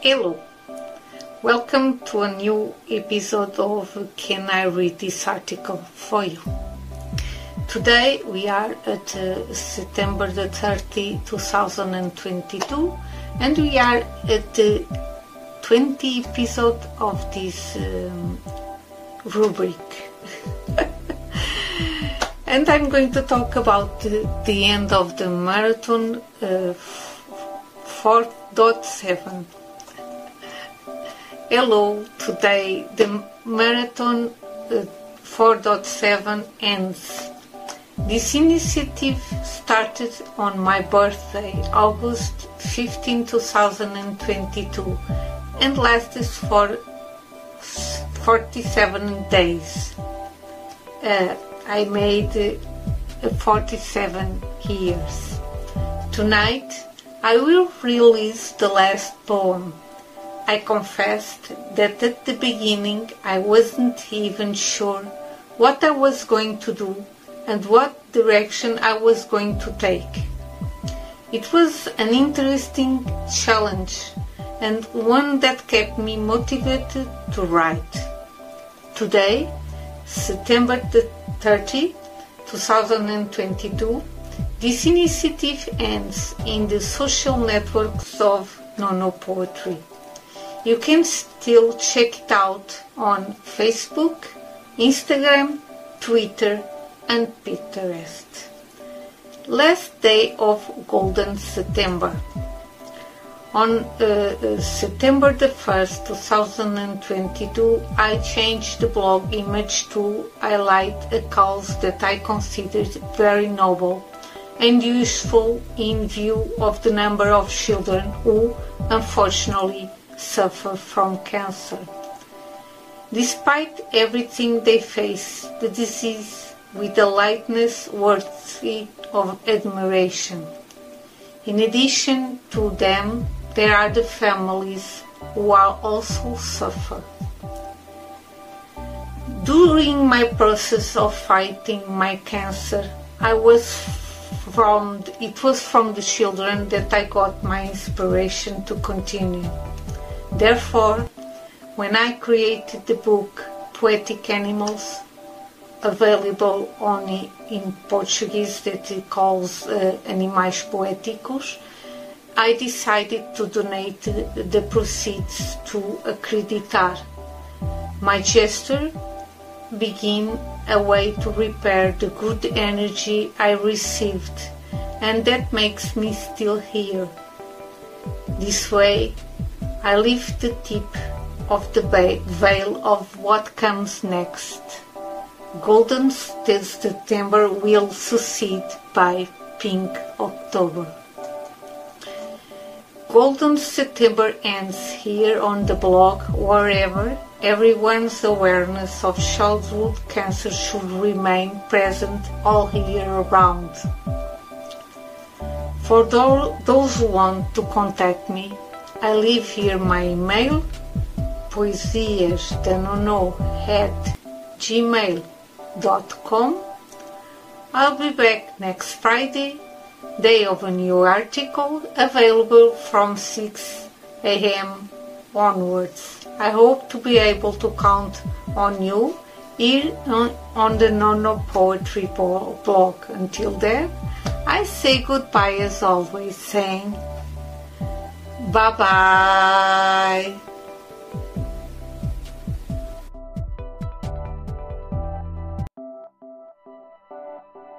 Hello, welcome to a new episode of Can I Read This Article for You? Today we are at uh, September the 30, 2022, and we are at the 20 episode of this um, rubric. and I'm going to talk about the, the end of the marathon uh, 4.7 Hello, today the marathon uh, 4.7 ends. This initiative started on my birthday, August 15, 2022, and lasted for 47 days. Uh, I made uh, 47 years. Tonight, I will release the last poem. I confessed that at the beginning I wasn't even sure what I was going to do and what direction I was going to take. It was an interesting challenge and one that kept me motivated to write. Today, September 30, 2022, this initiative ends in the social networks of Nono Poetry. You can still check it out on Facebook, Instagram, Twitter, and Pinterest. Last day of Golden September. On uh, September the 1st, 2022, I changed the blog image to highlight a cause that I considered very noble and useful in view of the number of children who, unfortunately, suffer from cancer. Despite everything they face, the disease with a lightness worthy of admiration. In addition to them, there are the families who are also suffer. During my process of fighting my cancer, I was from it was from the children that I got my inspiration to continue. Therefore, when I created the book Poetic Animals, available only in Portuguese that it calls uh, Animais Poéticos, I decided to donate the proceeds to Acreditar. My gesture begin a way to repair the good energy I received and that makes me still here. This way I lift the tip of the veil of what comes next. Golden September will succeed by Pink October. Golden September ends here on the blog wherever everyone's awareness of childhood cancer should remain present all year round. For those who want to contact me, I leave here my email poesiasdanono at gmail.com. I'll be back next Friday, day of a new article, available from 6 a.m. onwards. I hope to be able to count on you here on, uh, on the Nono Poetry blog. Until then, I say goodbye as always, saying Bye bye.